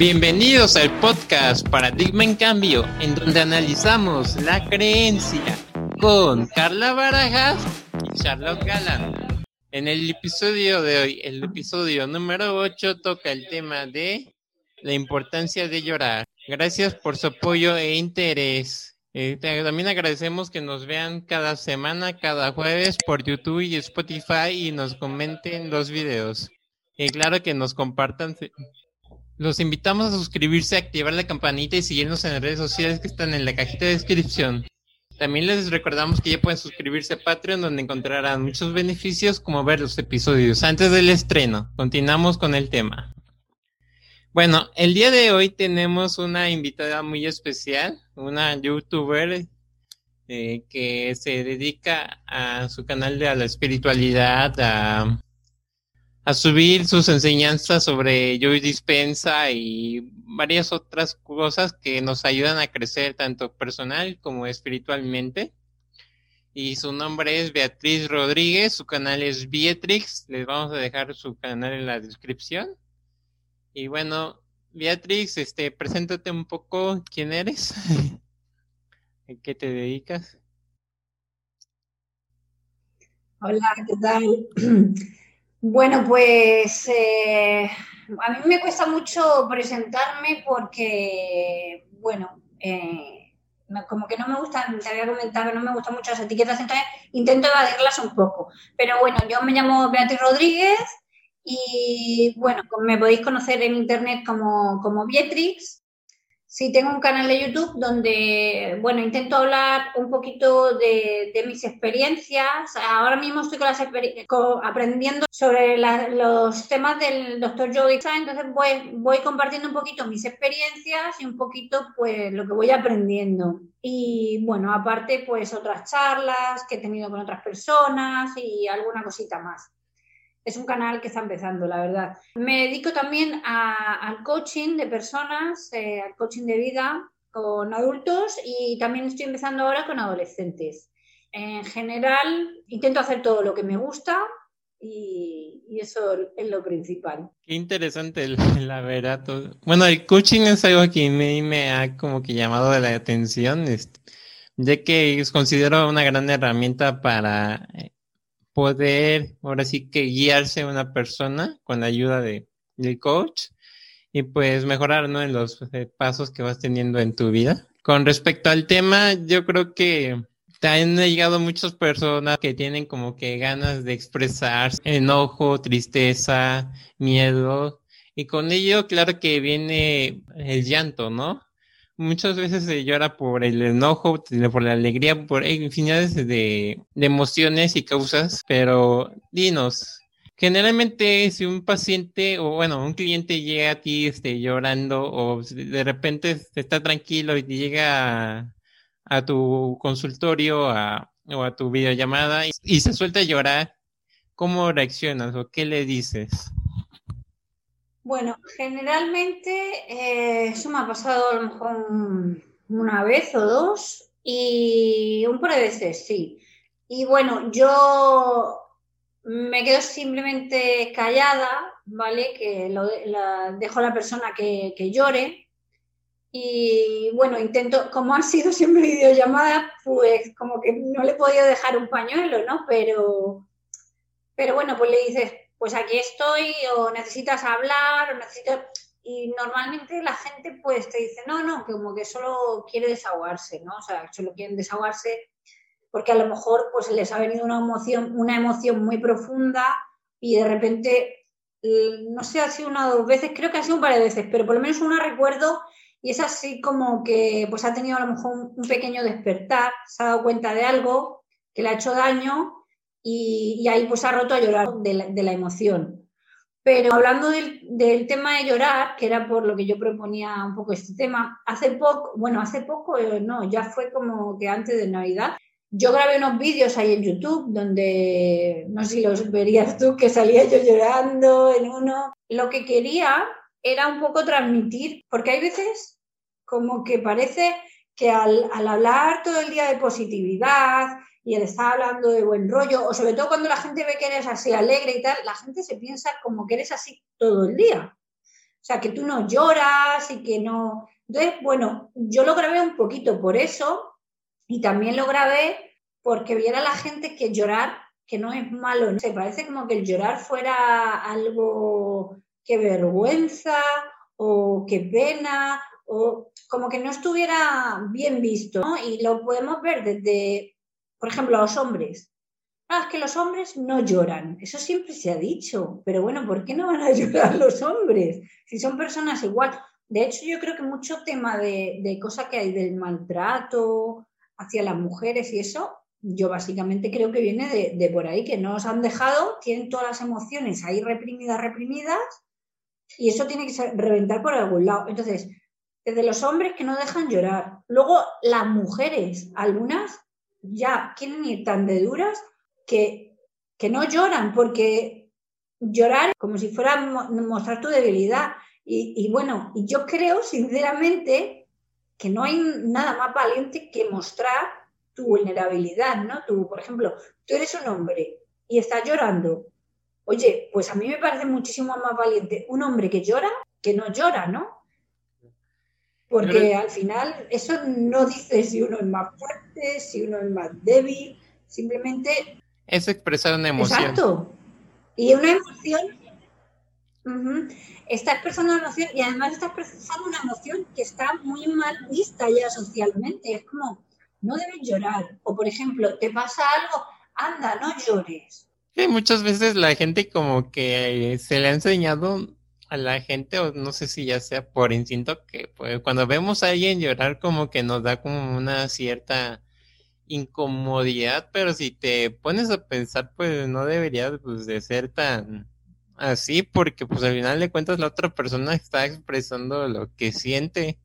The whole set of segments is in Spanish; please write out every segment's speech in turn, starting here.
Bienvenidos al podcast Paradigma en Cambio, en donde analizamos la creencia con Carla Barajas y Charlotte Galán. En el episodio de hoy, el episodio número 8, toca el tema de la importancia de llorar. Gracias por su apoyo e interés. Eh, también agradecemos que nos vean cada semana, cada jueves por YouTube y Spotify y nos comenten los videos. Y claro que nos compartan los invitamos a suscribirse, activar la campanita y seguirnos en las redes sociales que están en la cajita de descripción. También les recordamos que ya pueden suscribirse a Patreon donde encontrarán muchos beneficios como ver los episodios antes del estreno. Continuamos con el tema. Bueno, el día de hoy tenemos una invitada muy especial, una youtuber eh, que se dedica a su canal de la espiritualidad, a a subir sus enseñanzas sobre Joy Dispensa y varias otras cosas que nos ayudan a crecer tanto personal como espiritualmente. Y su nombre es Beatriz Rodríguez, su canal es Beatrix, les vamos a dejar su canal en la descripción. Y bueno, Beatrix, este, preséntate un poco quién eres, ¿a qué te dedicas? Hola, ¿qué tal? Bueno, pues eh, a mí me cuesta mucho presentarme porque, bueno, eh, como que no me gustan, te había comentado que no me gustan mucho las etiquetas, entonces intento evadirlas un poco. Pero bueno, yo me llamo Beatriz Rodríguez y bueno, me podéis conocer en internet como, como Beatrix Sí, tengo un canal de YouTube donde, bueno, intento hablar un poquito de, mis experiencias. Ahora mismo estoy aprendiendo sobre los temas del doctor Joe Dispenza, entonces voy, voy compartiendo un poquito mis experiencias y un poquito pues lo que voy aprendiendo. Y bueno, aparte pues otras charlas que he tenido con otras personas y alguna cosita más es un canal que está empezando, la verdad. Me dedico también al coaching de personas, eh, al coaching de vida con adultos y también estoy empezando ahora con adolescentes. En general, intento hacer todo lo que me gusta y, eso es lo principal. Qué interesante, la verdad. Bueno, el coaching es algo que me, me ha como que llamado la atención, este, ya que considero una gran herramienta para eh, poder ahora sí que guiarse una persona con la ayuda de, del coach y pues mejorar ¿no? en los eh, pasos que vas teniendo en tu vida. Con respecto al tema, yo creo que también han llegado muchas personas que tienen como que ganas de expresar enojo, tristeza, miedo, y con ello, claro que viene el llanto, ¿no? Muchas veces se llora por el enojo, por la alegría, por infinidades de, emociones y causas, pero dinos, generalmente si un paciente o bueno, un cliente llega a ti este, llorando o de repente está tranquilo y llega a, tu consultorio o a tu videollamada y, y se suelta a llorar, ¿cómo reaccionas o qué le dices? Bueno, generalmente eh, eso me ha pasado a lo mejor una vez o dos y un par de veces, sí. Y bueno, yo me quedo simplemente callada, ¿vale? Que lo, dejo a la persona que, que, llore. Y bueno, intento, como han sido siempre videollamadas, pues como que no le he podido dejar un pañuelo, ¿no? Pero, pero bueno, pues le dices, pues aquí estoy, o necesitas hablar, o necesitas... Y normalmente la gente pues te dice, no, no, que como que solo quiere desahogarse, ¿no? O sea, solo quieren desahogarse porque a lo mejor pues les ha venido una emoción, una emoción muy profunda y de repente, no sé, ha sido una o dos veces, creo que ha sido un par de veces, pero por lo menos una recuerdo y es así como que pues ha tenido a lo mejor un pequeño despertar, se ha dado cuenta de algo que le ha hecho daño y, ahí pues ha roto a llorar de la, emoción. Pero hablando del, tema de llorar, que era por lo que yo proponía un poco este tema, hace poco, bueno, hace poco, eh, no, ya fue como que antes de Navidad, yo grabé unos vídeos ahí en YouTube donde, no sé si los verías tú, que salía yo llorando en uno. Lo que quería era un poco transmitir, porque hay veces como que parece que al, al hablar todo el día de positividad y el estar hablando de buen rollo, o sobre todo cuando la gente ve que eres así alegre y tal, la gente se piensa como que eres así todo el día. O sea, que tú no lloras y que no... Entonces, bueno, yo lo grabé un poquito por eso y también lo grabé porque viera la gente que llorar, que no es malo. Se parece como que el llorar fuera algo que vergüenza o que pena o como que no estuviera bien visto, ¿no? Y lo podemos ver desde, por ejemplo, a los hombres. Ah, es que los hombres no lloran. Eso siempre se ha dicho. Pero bueno, ¿por qué no van a llorar los hombres? Si son personas igual. De hecho, yo creo que mucho tema de, de cosas que hay del maltrato hacia las mujeres y eso, yo básicamente creo que viene de, de por ahí, que no os han dejado, tienen todas las emociones ahí reprimidas, reprimidas, y eso tiene que reventar por algún lado. Entonces, desde los hombres que no dejan llorar. Luego, las mujeres, algunas ya quieren ir tan de duras que, que no lloran, porque llorar como si fuera mostrar tu debilidad. Y, y bueno, yo creo sinceramente que no hay nada más valiente que mostrar tu vulnerabilidad, ¿no? Tú, por ejemplo, tú eres un hombre y estás llorando. Oye, pues a mí me parece muchísimo más valiente un hombre que llora que no llora, ¿no? Porque al final eso no dice si uno es más fuerte, si uno es más débil, simplemente es expresar una emoción. Exacto. Y una emoción, está expresando una emoción y además está expresando una emoción que está muy mal vista ya socialmente. Es como, no debes llorar. O por ejemplo, te pasa algo, anda, no llores. Sí, muchas veces la gente como que se le ha enseñado a la gente, o no sé si ya sea por instinto, que pues, cuando vemos a alguien llorar como que nos da como una cierta incomodidad, pero si te pones a pensar, pues no debería pues, de ser tan así, porque pues al final de cuentas la otra persona está expresando lo que siente.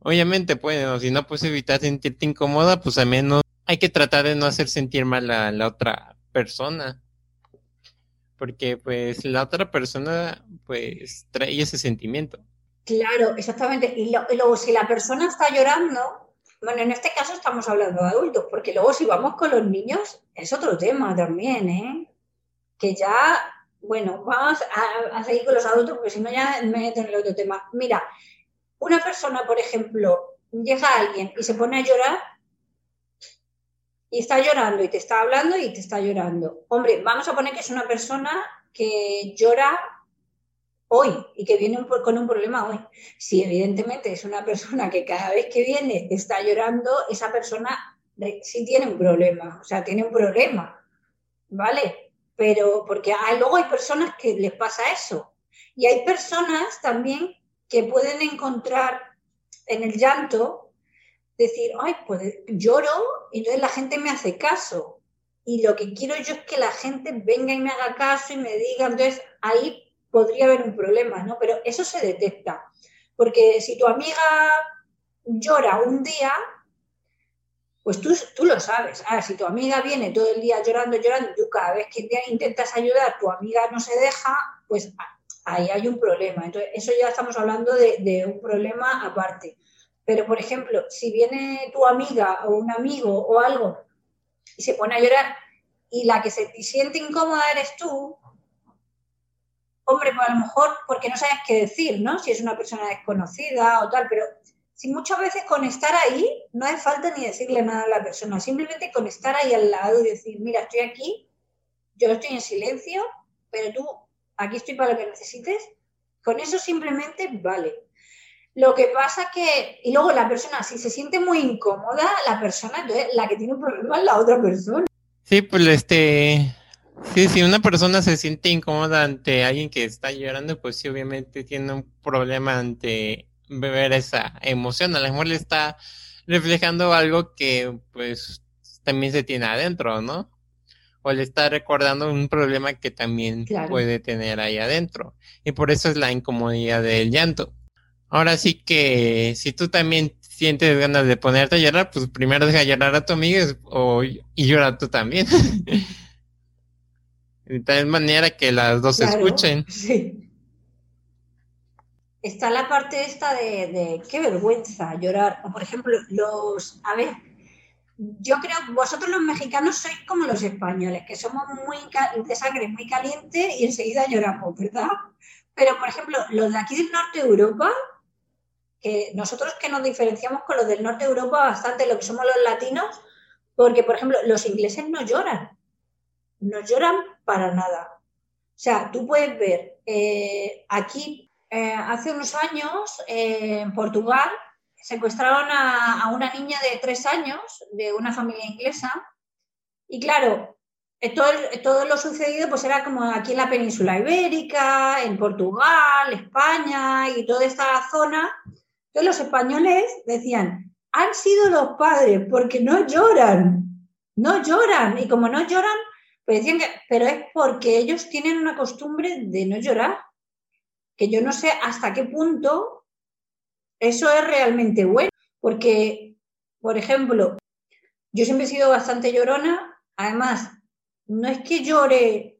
Obviamente, pues, si no puedes evitar sentirte incómoda, pues al menos hay que tratar de no hacer sentir mal a la otra persona. Porque pues la otra persona pues trae ese sentimiento. Claro, exactamente. Y, y luego si la persona está llorando, bueno, en este caso estamos hablando de adultos, porque luego si vamos con los niños es otro tema también, ¿eh? Que ya, bueno, vamos a, seguir con los adultos, porque si no ya me meto en el otro tema. Mira, una persona, por ejemplo, llega alguien y se pone a llorar y está llorando y te está hablando y te está llorando. Hombre, vamos a poner que es una persona que llora hoy y que viene con un problema hoy. Si evidentemente es una persona que cada vez que viene está llorando, esa persona sí tiene un problema, o sea, tiene un problema, ¿vale? Pero porque hay, luego hay personas que les pasa eso. Y hay personas también que pueden encontrar en el llanto, decir, ay, pues lloro y entonces la gente me hace caso. Y lo que quiero yo es que la gente venga y me haga caso y me diga, entonces ahí podría haber un problema, ¿no? Pero eso se detecta. Porque si tu amiga llora un día, pues tú, tú lo sabes. Ahora, si tu amiga viene todo el día llorando, llorando, tú cada vez que intentas ayudar, tu amiga no se deja, pues ahí hay un problema. Entonces, eso ya estamos hablando de, de un problema aparte. Pero, por ejemplo, si viene tu amiga o un amigo o algo y se pone a llorar y la que se siente incómoda eres tú, hombre, pues a lo mejor porque no sabes qué decir, ¿no? Si es una persona desconocida o tal, pero si muchas veces con estar ahí no hace falta ni decirle nada a la persona, simplemente con estar ahí al lado y decir, mira, estoy aquí, yo estoy en silencio, pero tú, aquí estoy para lo que necesites, con eso simplemente vale. Lo que pasa que, y luego la persona, si se siente muy incómoda, la persona, entonces la que tiene un problema es la otra persona. Sí, pues este, Sí, si una persona se siente incómoda ante alguien que está llorando, pues sí, obviamente tiene un problema ante beber esa emoción. A lo mejor le está reflejando algo que pues también se tiene adentro, ¿no? O le está recordando un problema que también puede tener ahí adentro. Y por eso es la incomodidad del llanto. Ahora sí que si tú también sientes ganas de ponerte a llorar, pues primero deja llorar a tu amiga o, y llora tú también. De tal manera que las dos escuchen. Sí. está la parte esta de, de qué vergüenza llorar. O por ejemplo, los, a ver, yo creo, vosotros los mexicanos sois como los españoles, que somos muy de sangre muy caliente y enseguida lloramos, ¿verdad? Pero, por ejemplo, los de aquí del norte de Europa, que nosotros que nos diferenciamos con los del norte de Europa bastante, lo que somos los latinos, porque, por ejemplo, los ingleses no lloran, no lloran para nada. O sea, tú puedes ver, eh, aquí eh, hace unos años, eh, en Portugal, secuestraron a, una niña de tres años de una familia inglesa y claro, todo, todo lo sucedido pues era como aquí en la península ibérica, en Portugal, España y toda esta zona. Entonces los españoles decían, han sido los padres porque no lloran, no lloran. Y como no lloran, pues decían que, pero es porque ellos tienen una costumbre de no llorar, que yo no sé hasta qué punto eso es realmente bueno, porque, por ejemplo, yo siempre he sido bastante llorona, además, no es que llore,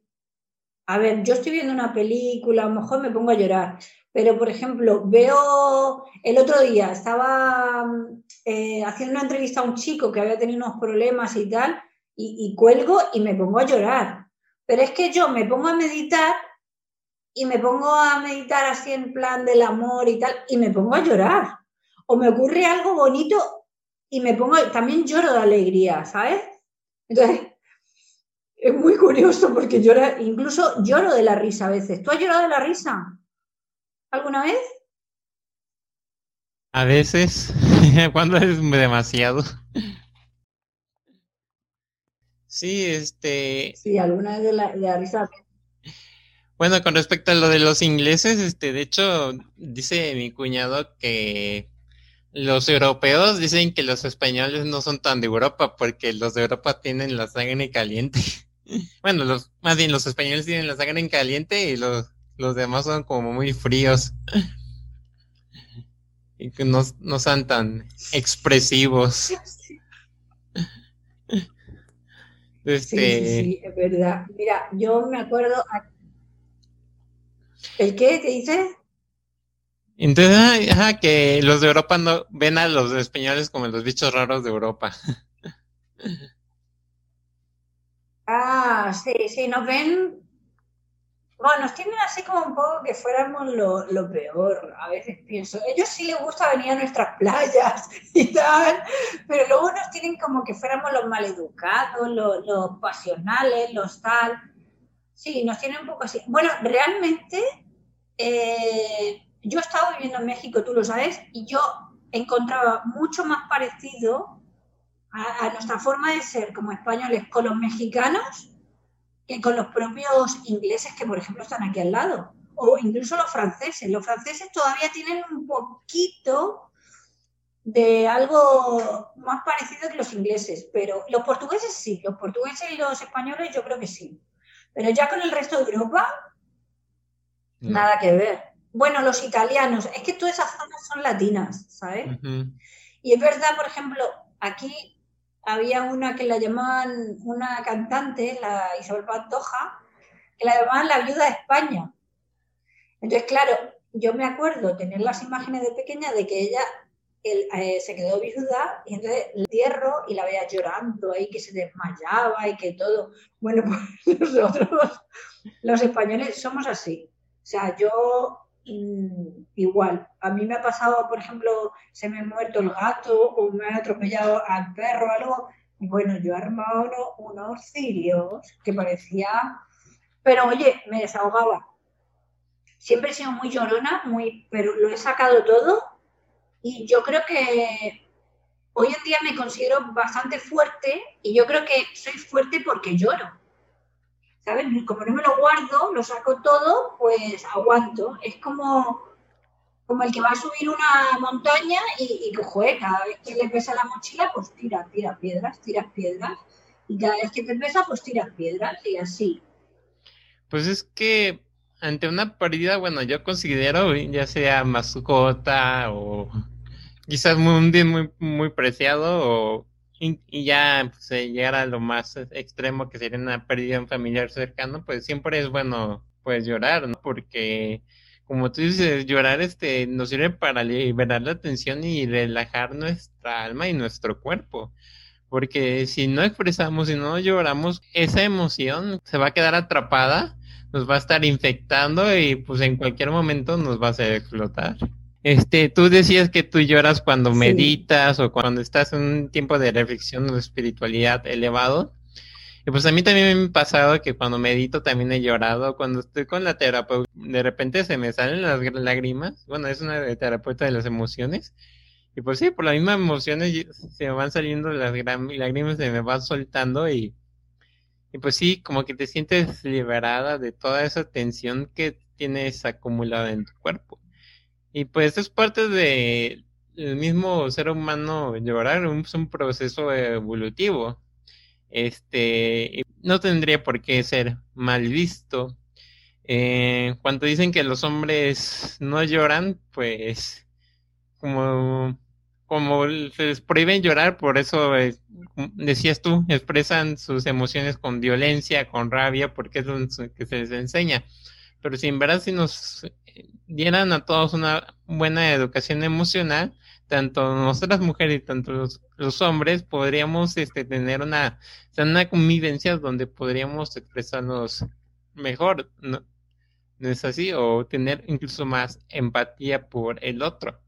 a ver, yo estoy viendo una película, a lo mejor me pongo a llorar, pero, por ejemplo, veo, el otro día estaba eh, haciendo una entrevista a un chico que había tenido unos problemas y tal, y cuelgo y me pongo a llorar. Pero es que yo me pongo a meditar y me pongo a meditar así en plan del amor y tal, y me pongo a llorar. O me ocurre algo bonito y me pongo, también lloro de alegría, ¿sabes? Entonces, es muy curioso porque llora, incluso lloro de la risa a veces. ¿Tú has llorado de la risa? ¿Alguna vez? A veces, cuando es demasiado. Sí, este. Sí, alguna vez de la, de la risa. Bueno, con respecto a lo de los ingleses, este, de hecho, dice mi cuñado que los europeos dicen que los españoles no son tan de Europa porque los de Europa tienen la sangre caliente. bueno, los, más bien los españoles tienen la sangre caliente y los, los demás son como muy fríos. y que no, no son tan expresivos. Este... Sí, sí, es verdad. Mira, yo me acuerdo, ¿El qué? ¿Qué dices? Entonces, ajá, que los de Europa no ven a los españoles como los bichos raros de Europa. Ah, sí, sí, nos ven. Bueno, nos tienen así como un poco que fuéramos lo, lo peor, a veces pienso. ellos sí les gusta venir a nuestras playas y tal, pero luego nos tienen como que fuéramos los maleducados, los, los pasionales, los tal. Sí, nos tienen un poco así. Bueno, realmente eh, yo he estado viviendo en México, tú lo sabes, y yo encontraba mucho más parecido a, nuestra forma de ser como españoles con los mexicanos que con los propios ingleses que, por ejemplo, están aquí al lado, o incluso los franceses. Los franceses todavía tienen un poquito de algo más parecido que los ingleses, pero los portugueses sí, los portugueses y los españoles yo creo que sí. Pero ya con el resto de Europa, Nada que ver. Bueno, los italianos, es que todas esas zonas son latinas, ¿sabes? Y es verdad, por ejemplo, aquí había una que la llamaban, una cantante, la Isabel Pantoja, que la llamaban la viuda de España. Entonces, claro, yo me acuerdo tener las imágenes de pequeña de que ella eh, se quedó viuda y entonces el entierro y la veía llorando ahí, que se desmayaba y que todo. Bueno, pues nosotros, los españoles, somos así. O sea, yo mm, igual, a mí me ha pasado, por ejemplo, se me ha muerto el gato o me han atropellado al perro o algo, bueno, yo he armado unos, cirios que parecía, pero oye, me desahogaba. Siempre he sido muy llorona, muy, pero lo he sacado todo y yo creo que hoy en día me considero bastante fuerte y yo creo que soy fuerte porque lloro. ¿sabes? Como no me lo guardo, lo saco todo, pues aguanto. Es como, como el que va a subir una montaña y, y joder, cada vez que le pesa la mochila, pues tira, tira piedras, tiras piedras. Y cada vez que te pesa, pues tiras piedras y así. Pues es que ante una pérdida, bueno, yo considero, ya sea mascota o quizás un bien muy, muy preciado o y, ya pues, llegar a lo más extremo que sería una pérdida de un familiar cercano, pues siempre es bueno pues llorar, ¿no? Porque como tú dices, llorar este nos sirve para liberar la tensión y relajar nuestra alma y nuestro cuerpo. Porque si no expresamos, si no lloramos, esa emoción se va a quedar atrapada, nos va a estar infectando y pues en cualquier momento nos va a hacer explotar. Este, tú decías que tú lloras cuando meditas o cuando estás en un tiempo de reflexión o de espiritualidad elevado. Y pues a mí también me ha pasado que cuando medito también he llorado. Cuando estoy con la terapeuta, de repente se me salen las lágrimas. Bueno, es una terapeuta de las emociones. Y pues sí, por las mismas emociones se me van saliendo las lágrimas, se me van soltando y, y pues sí, como que te sientes liberada de toda esa tensión que tienes acumulada en tu cuerpo. Y pues es parte de el mismo ser humano llorar, es un proceso evolutivo este, no tendría por qué ser mal visto. Eh, cuando dicen que los hombres no lloran, pues como, como se les prohíben llorar, por eso eh, decías tú, expresan sus emociones con violencia, con rabia, porque es lo que se les enseña. Pero si en verdad si nos dieran a todos una buena educación emocional, tanto nosotras mujeres y tanto los, hombres podríamos este, tener una, una convivencia donde podríamos expresarnos mejor, ¿no? ¿no es así? O tener incluso más empatía por el otro.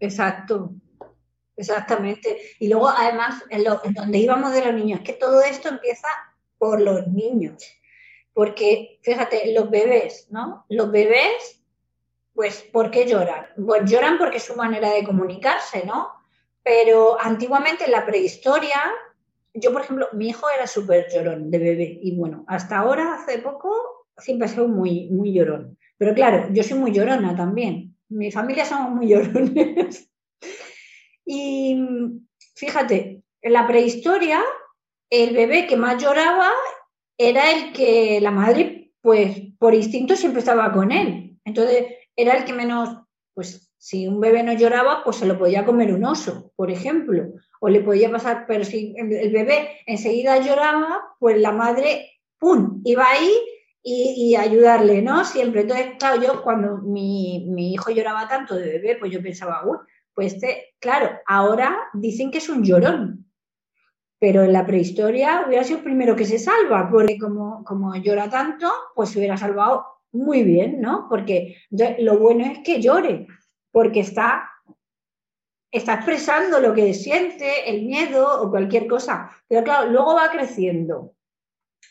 Exacto, exactamente. Y luego, además, en, lo, en donde íbamos de los niños, que todo esto empieza por los niños. Porque, fíjate, los bebés, ¿no? Los bebés pues, ¿por qué lloran? Pues lloran porque es su manera de comunicarse, ¿no? Pero antiguamente en la prehistoria, yo, por ejemplo, mi hijo era súper llorón de bebé y bueno, hasta ahora, hace poco, siempre ha sido muy, muy llorón. Pero claro, yo soy muy llorona también. Mi familia somos muy llorones. y fíjate, en la prehistoria, el bebé que más lloraba era el que la madre, pues por instinto siempre estaba con él. Entonces, era el que menos, pues si un bebé no lloraba, pues se lo podía comer un oso, por ejemplo, o le podía pasar, pero si el bebé enseguida lloraba, pues la madre, ¡pum!, iba ahí y, ayudarle, ¿no? Siempre. Entonces, claro, yo cuando mi, hijo lloraba tanto de bebé, pues yo pensaba, uy, pues este, claro, ahora dicen que es un llorón, pero en la prehistoria hubiera sido el primero que se salva, porque como, como llora tanto, pues se hubiera salvado muy bien, ¿no? Porque lo bueno es que llore, porque está, está expresando lo que siente, el miedo o cualquier cosa. Pero claro, luego va creciendo.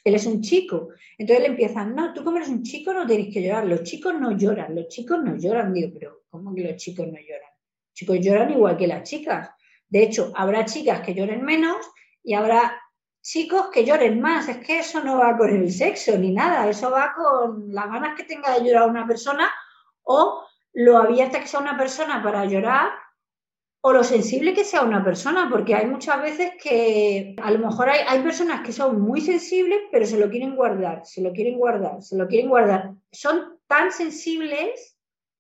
Él es un chico. Entonces le empiezan, no, tú como eres un chico no tienes que llorar. Los chicos no lloran, los chicos no lloran. Digo, pero ¿cómo que los chicos no lloran? Los chicos lloran igual que las chicas. De hecho, habrá chicas que lloren menos y habrá chicos que lloren más. Es que eso no va con el sexo ni nada, eso va con las ganas que tenga de llorar una persona o lo abierta que sea una persona para llorar o lo sensible que sea una persona, porque hay muchas veces que a lo mejor hay, hay personas que son muy sensibles, pero se lo quieren guardar, se lo quieren guardar, se lo quieren guardar. Son tan sensibles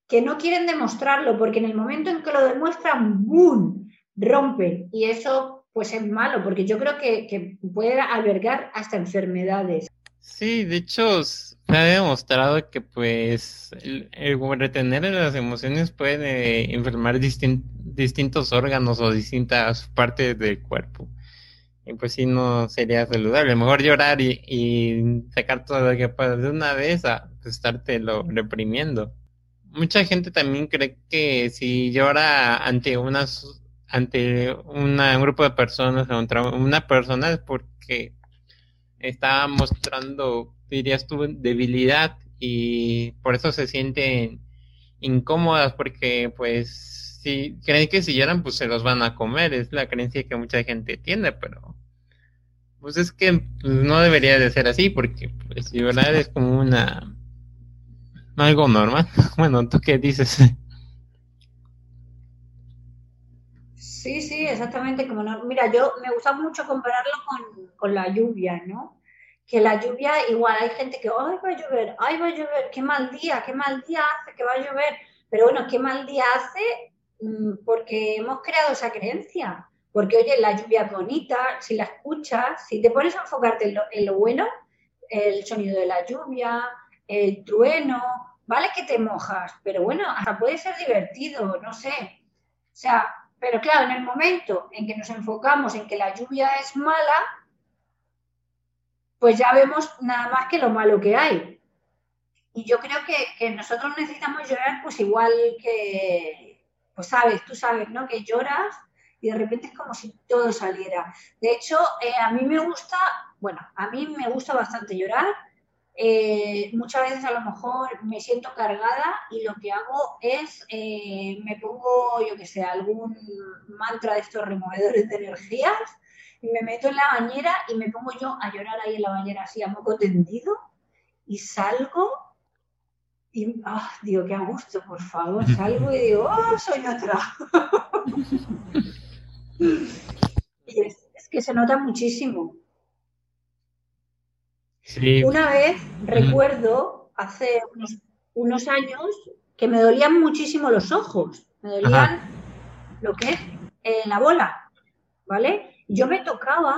que no quieren demostrarlo, porque en el momento en que lo demuestran, ¡boom! rompen. Y eso pues es malo, porque yo creo que, puede albergar hasta enfermedades. Sí, de hecho, se ha demostrado que pues el, retener las emociones puede enfermar distintos órganos o distintas partes del cuerpo. Y pues sí, no sería saludable. Mejor llorar y, sacar todo lo que pasa de una vez a estártelo reprimiendo. Mucha gente también cree que si llora ante unas ante un grupo de personas, contra una persona es porque está mostrando, dirías tú, debilidad y por eso se sienten incómodas porque pues si creen que si lloran pues se los van a comer, es la creencia que mucha gente tiene, pero pues es que no debería de ser así porque pues llorar es como una algo normal. Bueno, ¿tú qué dices? Sí, sí, exactamente. Como no, mira, yo me gusta mucho compararlo con, la lluvia, ¿no? Que la lluvia, igual hay gente que, ay, va a llover, ay, va a llover, qué mal día, qué mal día hace que va a llover. Pero bueno, qué mal día hace mm, porque hemos creado esa creencia. Porque, oye, la lluvia bonita, si la escuchas, si te pones a enfocarte en lo, bueno, el sonido de la lluvia, el trueno, vale que te mojas, pero bueno, hasta puede ser divertido, no sé. O sea, pero claro, en el momento en que nos enfocamos en que la lluvia es mala, pues ya vemos nada más que lo malo que hay. Y yo creo que, nosotros necesitamos llorar pues igual que, pues sabes, tú sabes, ¿no? Que lloras y de repente es como si todo saliera. De hecho, eh, a mí me gusta, bueno, a mí me gusta bastante llorar. Eh, muchas veces a lo mejor me siento cargada y lo que hago es, eh, me pongo, yo que sé, algún mantra de estos removedores de energías y me meto en la bañera y me pongo yo a llorar ahí en la bañera así a moco tendido y salgo y ah, digo, qué a gusto, por favor, salgo y digo, oh, soy otra. y es, que se nota muchísimo. Una vez recuerdo, hace unos, años, que me dolían muchísimo los ojos, me dolían lo que es eh, la bola, ¿vale? Yo me tocaba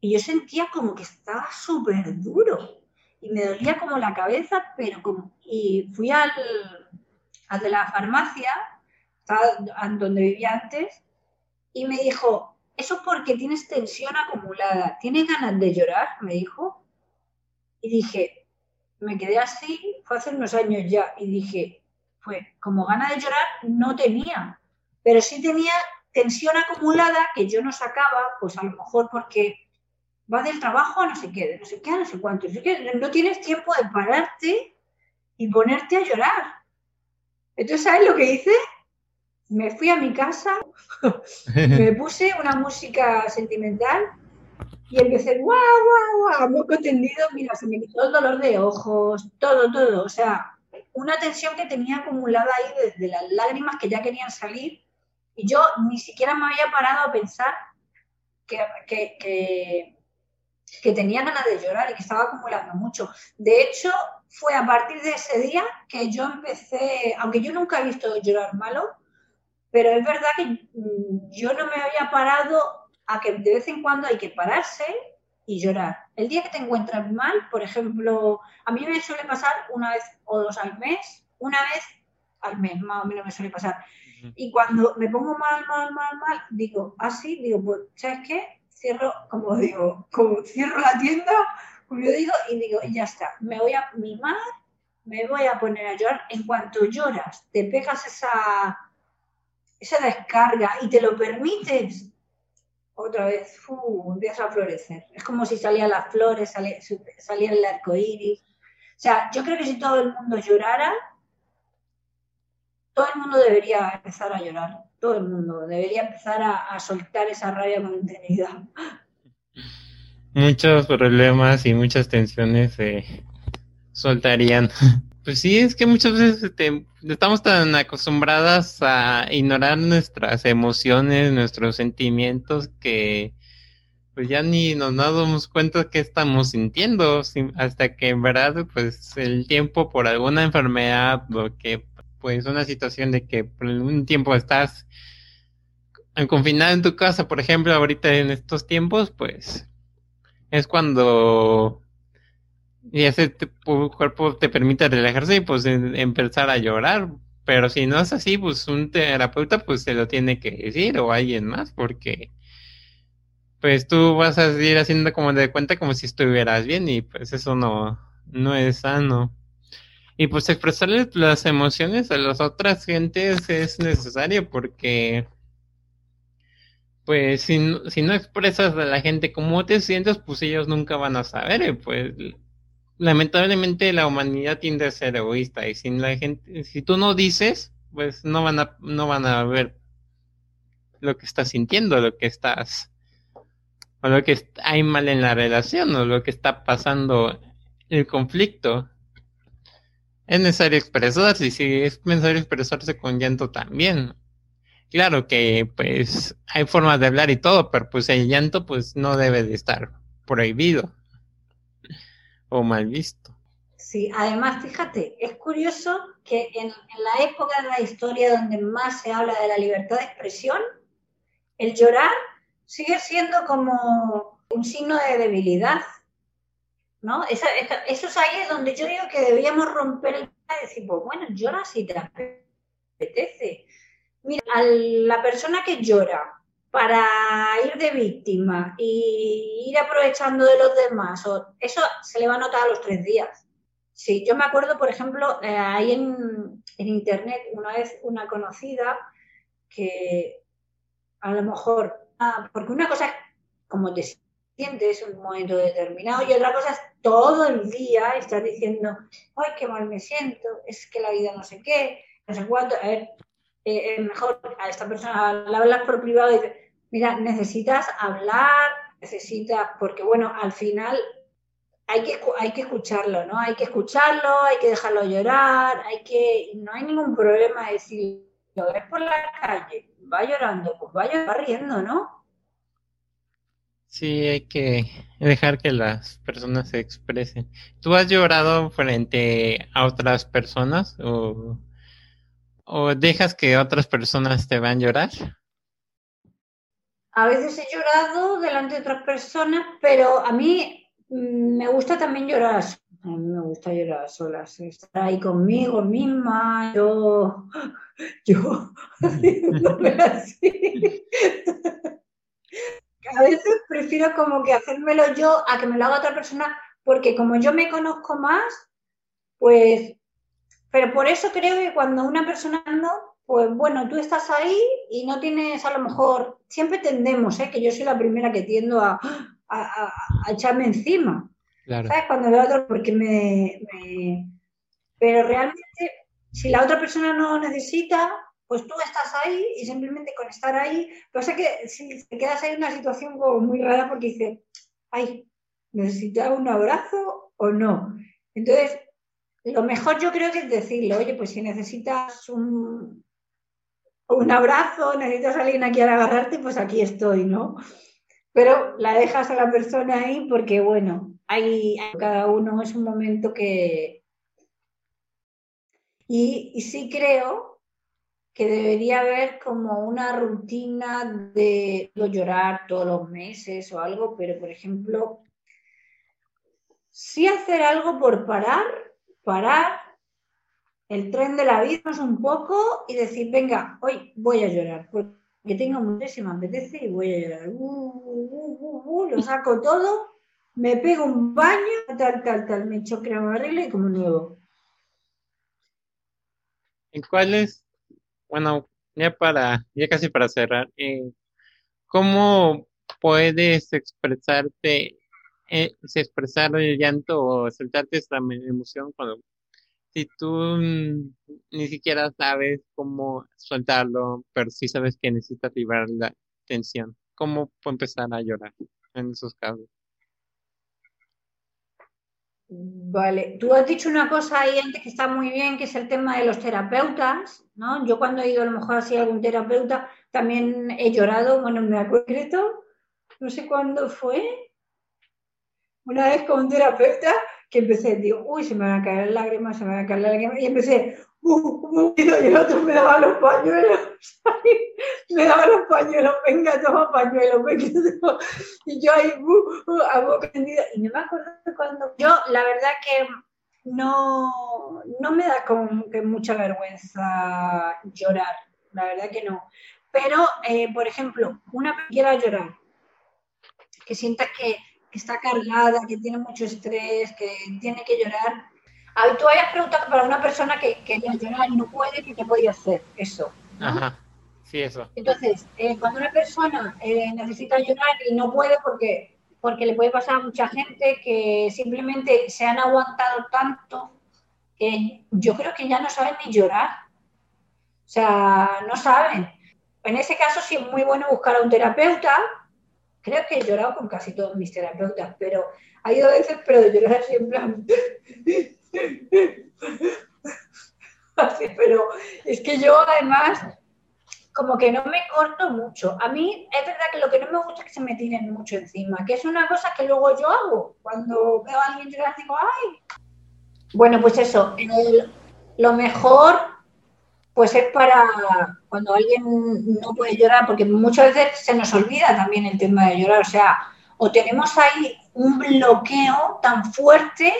y yo sentía como que estaba súper duro y me dolía como la cabeza, pero como... Y fui al, al de la farmacia, donde vivía antes, y me dijo, eso es porque tienes tensión acumulada, ¿tienes ganas de llorar? Me dijo. Y dije, me quedé así, fue hace unos años ya, y dije, pues como ganas de llorar no tenía, pero sí tenía tensión acumulada que yo no sacaba, pues a lo mejor porque va del trabajo a no sé qué, no sé qué, no sé cuánto. No tienes tiempo de pararte y ponerte a llorar. Entonces, ¿sabes lo que hice? Me fui a mi casa, me puse una música sentimental y empecé, guau, guau, guau, muy contendido, mira, se me quitó el dolor de ojos, todo, todo. O sea, una tensión que tenía acumulada ahí desde las lágrimas que ya querían salir y yo ni siquiera me había parado a pensar que, que que tenía ganas de llorar y que estaba acumulando mucho. De hecho, fue a partir de ese día que yo empecé, aunque yo nunca he visto llorar malo, pero es verdad que mm, yo no me había parado a que de vez en cuando hay que pararse y llorar. El día que te encuentras mal, por ejemplo, a mí me suele pasar una vez o dos al mes, una vez al mes, más o menos me suele pasar. Y cuando me pongo mal, mal, mal, mal, digo, así, digo, pues, ¿sabes qué? cierro, como digo, como cierro la tienda, como yo digo, y digo, ya está, me voy a mimar, me voy a poner a llorar. En cuanto lloras, te pegas esa, esa descarga y te lo permites, otra vez, fu, empieza a florecer. Es como si salían las flores, salía, salía el arco iris. O sea, yo creo que si todo el mundo llorara, todo el mundo debería empezar a llorar todo el mundo debería empezar a, soltar esa rabia contenida. Muchos problemas y muchas tensiones se soltarían. Pues sí, es que muchas veces este, estamos tan acostumbradas a ignorar nuestras emociones, nuestros sentimientos, que pues ya ni nos damos cuenta que estamos sintiendo, hasta que en verdad pues el tiempo por alguna enfermedad o que pues una situación de que por un tiempo estás confinado en tu casa, por ejemplo, ahorita en estos tiempos, pues es cuando ya se tu cuerpo te permite relajarse y pues empezar a llorar. Pero si no es así, pues un terapeuta pues se lo tiene que decir o alguien más porque pues tú vas a seguir haciendo como de cuenta como si estuvieras bien y pues eso no, no es sano. Y pues expresarle las emociones a las otras gentes es necesario porque, pues, si, si no expresas a la gente cómo te sientes, pues ellos nunca van a saber. pues, lamentablemente la humanidad tiende a ser egoísta y si la gente, si tú no dices, pues no van a, no van a ver lo que estás sintiendo, lo que estás, o lo que hay mal en la relación, o lo que está pasando el conflicto es necesario expresarse y si es necesario expresarse con llanto también. Claro que pues hay formas de hablar y todo, pero pues el llanto pues no debe de estar prohibido o mal visto. Sí, además fíjate, es curioso que en, la época de la historia donde más se habla de la libertad de expresión, el llorar sigue siendo como un signo de debilidad. ¿no? esos ahí es donde yo digo que deberíamos romper el y decir, pues bueno, llora si te apetece. Mira, a la persona que llora para ir de víctima y ir aprovechando de los demás, eso se le va a notar a los tres días. Sí, yo me acuerdo, por ejemplo, eh, ahí en, internet, una vez una conocida que a lo mejor, ah, porque una cosa es como te sientes en un momento determinado y otra cosa es todo el día estar diciendo, ay, qué mal me siento, es que la vida no sé qué, no sé cuánto. A ver, eh, mejor a esta persona la hablas por privado y dices, mira, necesitas hablar, necesitas, porque bueno, al final hay que, hay que escucharlo, ¿no? Hay que escucharlo, hay que dejarlo llorar, hay que, no hay ningún problema de si lo ves por la calle, va llorando, pues vaya va riendo, ¿no? Sí, hay que dejar que las personas se expresen. ¿Tú has llorado frente a otras personas o, o dejas que otras personas te van a llorar? A veces he llorado delante de otras personas, pero a mí Mm, me gusta también llorar. A mí me gusta llorar solas, estar ahí conmigo misma, yo, yo así. A veces prefiero como que hacérmelo yo a que me lo haga otra persona, porque como yo me conozco más, pues, pero por eso creo que cuando una persona no, pues bueno, tú estás ahí y no tienes a lo mejor, siempre tendemos, ¿eh? que yo soy la primera que tiendo a, a, echarme encima. ¿Sabes? Cuando veo a otro, porque me, Pero realmente, si la otra persona no necesita, pues tú estás ahí y simplemente con estar ahí, pasa que si te quedas ahí en una situación como muy rara porque dices, ay, ¿necesitas un abrazo o no? Entonces, lo mejor yo creo que es decirle, oye, pues si necesitas un, un abrazo, necesitas a alguien a quien agarrarte, pues aquí estoy, ¿no? pero la dejas a la persona ahí porque, bueno, hay, cada uno es un momento que... Y, y sí creo que debería haber como una rutina de llorar todos los meses o algo, pero por ejemplo, sí hacer algo por parar, parar el tren de la vida un poco y decir, venga, hoy voy a llorar, que tengo muchísima apetece y voy a llorar. Uh, uh, uh, lo saco todo, me pego un baño, tal, tal, tal, me echo crema barriga y como nuevo. ¿En cuáles? Bueno, ya para, ya casi para cerrar, eh, ¿cómo puedes expresarte, eh, expresar el llanto o soltarte esta emoción cuando si tú ni siquiera sabes cómo soltarlo, pero sí sabes que necesitas liberar la tensión, ¿cómo puedo empezar a llorar en esos casos? Vale, tú has dicho una cosa ahí antes que está muy bien, que es el tema de los terapeutas, ¿no? Yo cuando he ido a lo mejor así a algún terapeuta también he llorado, bueno, me acuerdo, no sé cuándo fue, una vez con un terapeuta que empecé, digo, uy, se me van a caer lágrimas, se me van a caer lágrimas, y empecé, uh, y el otro me daba los pañuelos, me daba los pañuelos, venga, toma pañuelos, venga, y yo ahí, uh, uh, a boca tendida, y no me acuerdo cuando, yo, la verdad que no, no me da como que mucha vergüenza llorar, la verdad que no, pero, eh, por ejemplo, una quiera llorar, que sienta que que está cargada, que tiene mucho estrés, que tiene que llorar. A tú hayas preguntado para una persona que quería llorar y no puede, ¿qué podía hacer? Eso. Ajá. Sí, eso. Entonces, eh, cuando una persona eh, necesita llorar y no puede porque, porque le puede pasar a mucha gente que simplemente se han aguantado tanto que yo creo que ya no saben ni llorar. O sea, no saben. En ese caso sí es muy bueno buscar a un terapeuta creo que he llorado con casi todos mis terapeutas, pero ha ido a veces, pero de llorar siempre. Así, pero es que yo además como que no me corto mucho. A mí es verdad que lo que no me gusta es que se me tiren mucho encima, que es una cosa que luego yo hago. Cuando veo a alguien llorar digo, ¡ay! Bueno, pues eso, lo mejor pues es para cuando alguien no puede llorar, porque muchas veces se nos olvida también el tema de llorar, o sea, o tenemos ahí un bloqueo tan fuerte,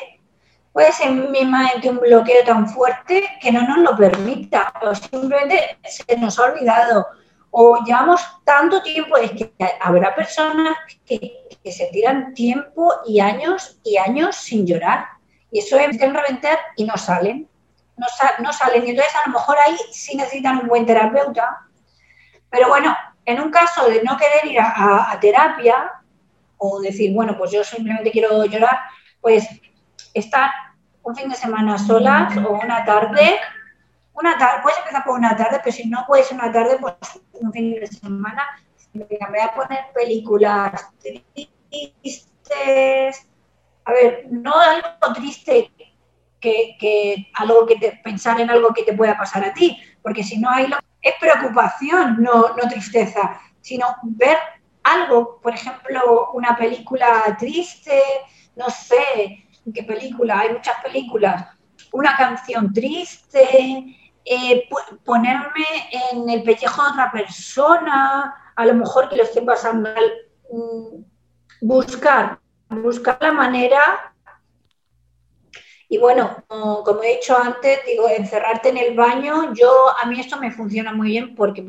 puede ser mismamente un bloqueo tan fuerte que no nos lo permita, o simplemente se nos ha olvidado, o llevamos tanto tiempo, es que habrá personas que, se tiran tiempo y años y años sin llorar, y eso es reventar y no salen, no, no salen, y entonces a lo mejor ahí sí necesitan un buen terapeuta, pero bueno, en un caso de no querer ir a terapia, o decir, bueno, pues yo simplemente quiero llorar, pues estar un fin de semana solas o una tarde, una tarde, puedes empezar por una tarde, pero si no puedes una tarde, pues un fin de semana, me voy a poner películas tristes, a ver, no algo triste que, algo que te, pensar en algo que te pueda pasar a ti, porque si no hay es preocupación, no, no tristeza, sino ver algo, por ejemplo, una película triste, no sé qué película, hay muchas películas, una canción triste, eh, ponerme en el pellejo de otra persona, a lo mejor que lo estoy pasando mal, mm, buscar, buscar la manera. Y bueno, como, he dicho antes, digo, encerrarte en el baño, yo a mí esto me funciona muy bien porque,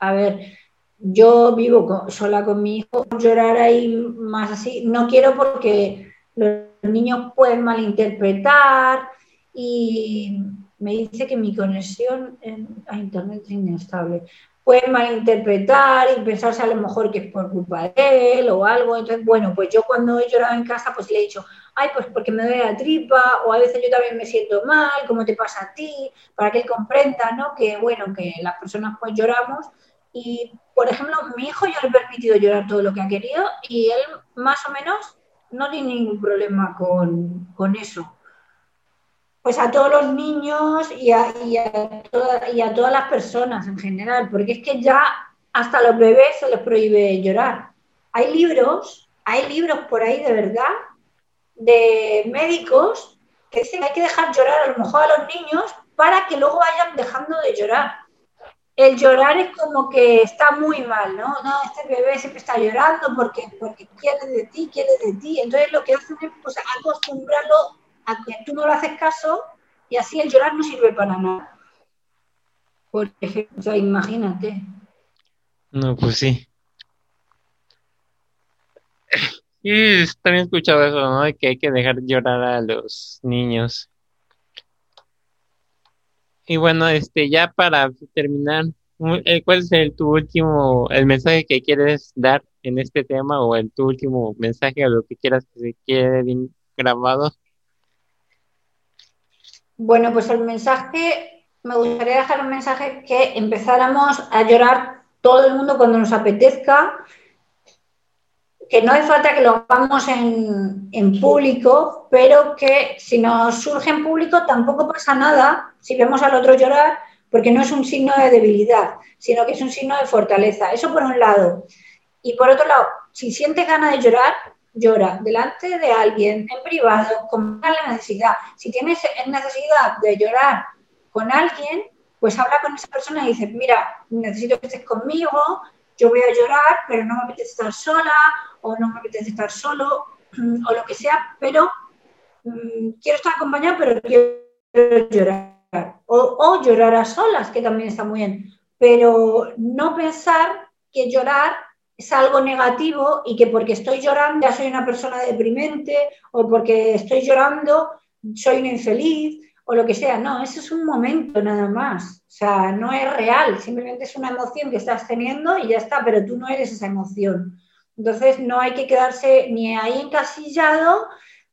a ver, yo vivo sola con mi hijo, llorar ahí más así, no quiero porque los niños pueden malinterpretar y me dice que mi conexión a internet es inestable. Pueden malinterpretar y pensarse a lo mejor que es por culpa de él o algo. Entonces, bueno, pues yo cuando he llorado en casa, pues le he dicho, ay, pues porque me duele la tripa, o a veces yo también me siento mal, ¿cómo te pasa a ti? Para que él comprenda, ¿no? Que, bueno, que las personas pues lloramos y, por ejemplo, mi hijo yo le he permitido llorar todo lo que ha querido y él más o menos no tiene ningún problema con, eso. Pues a todos los niños y a, y, y a todas las personas en general, porque es que ya hasta a los bebés se les prohíbe llorar. Hay libros, hay libros por ahí de verdad, de médicos que dicen que hay que dejar llorar a lo mejor a los niños para que luego vayan dejando de llorar el llorar es como que está muy mal, ¿no? No, este bebé siempre está llorando porque, porque quiere de ti, quiere de ti. Entonces lo que hacen es pues, acostumbrarlo a que tú no le haces caso y así el llorar no sirve para nada. Por ejemplo, imagínate. No, pues sí. Y también he escuchado eso, ¿no? De que hay que dejar llorar a los niños. Y bueno, este, ya para terminar, eh, ¿cuál es el, tu último, el mensaje que quieres dar en este tema o el tu último mensaje o lo que quieras que se quede bien grabado? Bueno, pues el mensaje, me gustaría dejar un mensaje que empezáramos a llorar todo el mundo cuando nos apetezca, que no hace falta que lo hagamos en, en, público, pero que si nos surge en público tampoco pasa nada si vemos al otro llorar, porque no es un signo de debilidad, sino que es un signo de fortaleza. Eso por un lado. Y por otro lado, si sientes ganas de llorar, llora delante de alguien, en privado, con la necesidad. Si tienes necesidad de llorar con alguien, pues habla con esa persona y dice, mira, necesito que estés conmigo, yo voy a llorar, pero no me apetece estar sola o no me apetece estar solo o lo que sea, pero mm, quiero estar acompañada, pero quiero llorar. O, o llorar a solas, que también está muy bien, pero no pensar que llorar es algo negativo y que porque estoy llorando ya soy una persona deprimente o porque estoy llorando soy una infeliz o lo que sea. No, eso es un momento nada más. O sea, no es real, simplemente es una emoción que estás teniendo y ya está, pero tú no eres esa emoción. Entonces no hay que quedarse ni ahí encasillado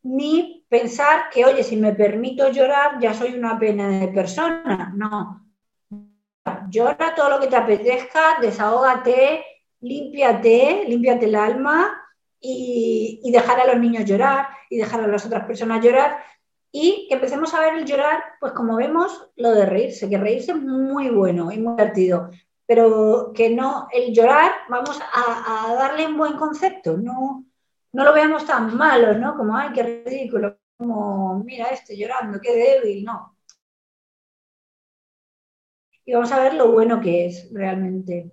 ni pensar que, oye, si me permito llorar ya soy una pena de persona. No. Llora todo lo que te apetezca, desahógate, límpiate, límpiate el alma y, y dejar a los niños llorar y dejar a las otras personas llorar y que empecemos a ver el llorar, pues como vemos, lo de reírse, que reírse es muy bueno y muy divertido, pero que no, el llorar, vamos a, darle un buen concepto, no, no lo veamos tan malo, ¿no? Como, ay, qué ridículo, como, mira este llorando, qué débil, no. Y vamos a ver lo bueno que es realmente.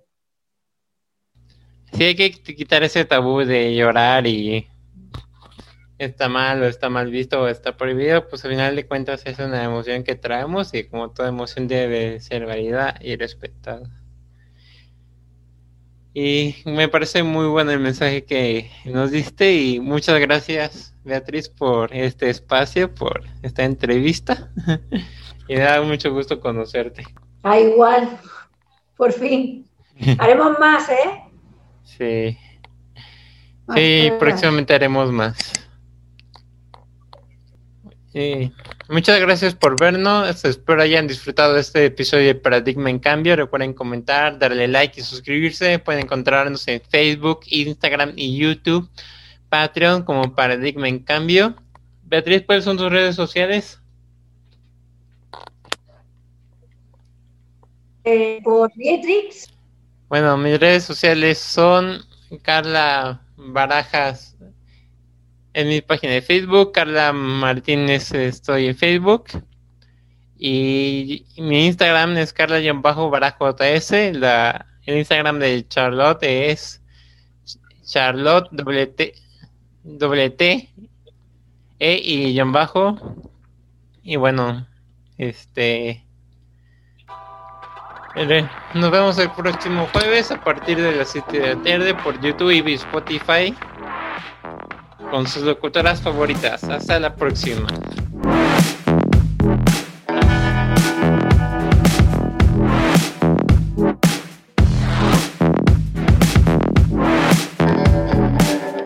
Sí, hay que quitar ese tabú de llorar y está mal o está mal visto o está prohibido, pues al final de cuentas es una emoción que traemos y como toda emoción debe ser válida y respetada. Y me parece muy bueno el mensaje que nos diste y muchas gracias Beatriz por este espacio, por esta entrevista y me da mucho gusto conocerte. Ah, igual, por fin. Haremos más, ¿eh? Sí. Sí, próximamente haremos más. Muchas gracias por vernos. Espero hayan disfrutado de este episodio de Paradigma en Cambio. Recuerden comentar, darle like y suscribirse. Pueden encontrarnos en Facebook, Instagram y YouTube. Patreon como Paradigma en Cambio. Beatriz, ¿cuáles son tus redes sociales? Eh, por Beatriz. Bueno, mis redes sociales son Carla Barajas en mi página de Facebook, Carla Martínez, estoy en Facebook. Y mi Instagram es carla-barajo.s. La, el Instagram de Charlotte es Charlotte T, E y guion bajo. Y bueno, este. Nos vemos el próximo jueves a partir de las 7 de la tarde por YouTube y Spotify con sus locutoras favoritas. Hasta la próxima.